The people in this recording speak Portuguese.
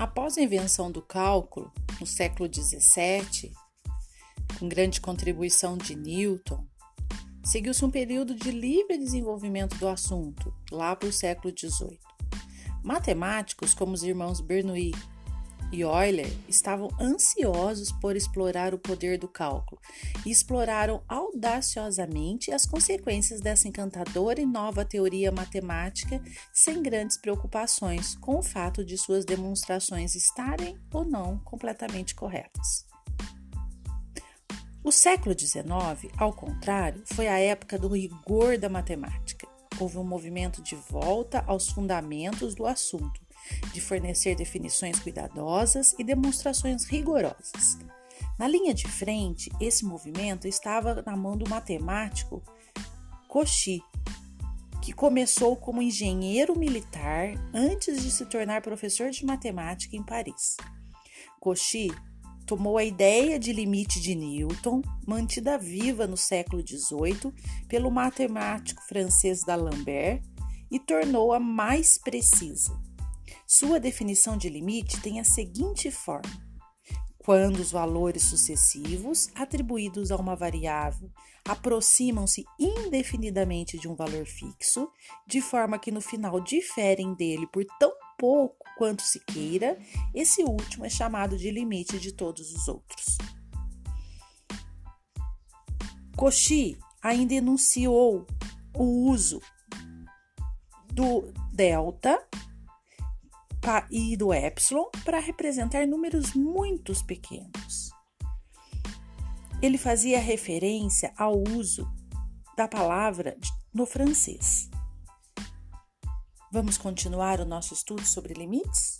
Após a invenção do cálculo, no século XVII, com grande contribuição de Newton, seguiu-se um período de livre desenvolvimento do assunto, lá para o século XVIII. Matemáticos como os irmãos Bernoulli e Euler estavam ansiosos por explorar o poder do cálculo e exploraram audaciosamente as consequências dessa encantadora e nova teoria matemática sem grandes preocupações com o fato de suas demonstrações estarem ou não completamente corretas. O século XIX, ao contrário, foi a época do rigor da matemática. Houve um movimento de volta aos fundamentos do assunto, de fornecer definições cuidadosas e demonstrações rigorosas. Na linha de frente, esse movimento estava na mão do matemático Cauchy, que começou como engenheiro militar antes de se tornar professor de matemática em Paris. Cauchy tomou a ideia de limite de Newton, mantida viva no século XVIII pelo matemático francês D'Alembert, e tornou-a mais precisa. Sua definição de limite tem a seguinte forma: quando os valores sucessivos atribuídos a uma variável aproximam-se indefinidamente de um valor fixo, de forma que no final diferem dele por tão pouco quanto se queira, esse último é chamado de limite de todos os outros. Cauchy ainda enunciou o uso do delta e do epsilon para representar números muito pequenos. Ele fazia referência ao uso da palavra no francês. Vamos continuar o nosso estudo sobre limites?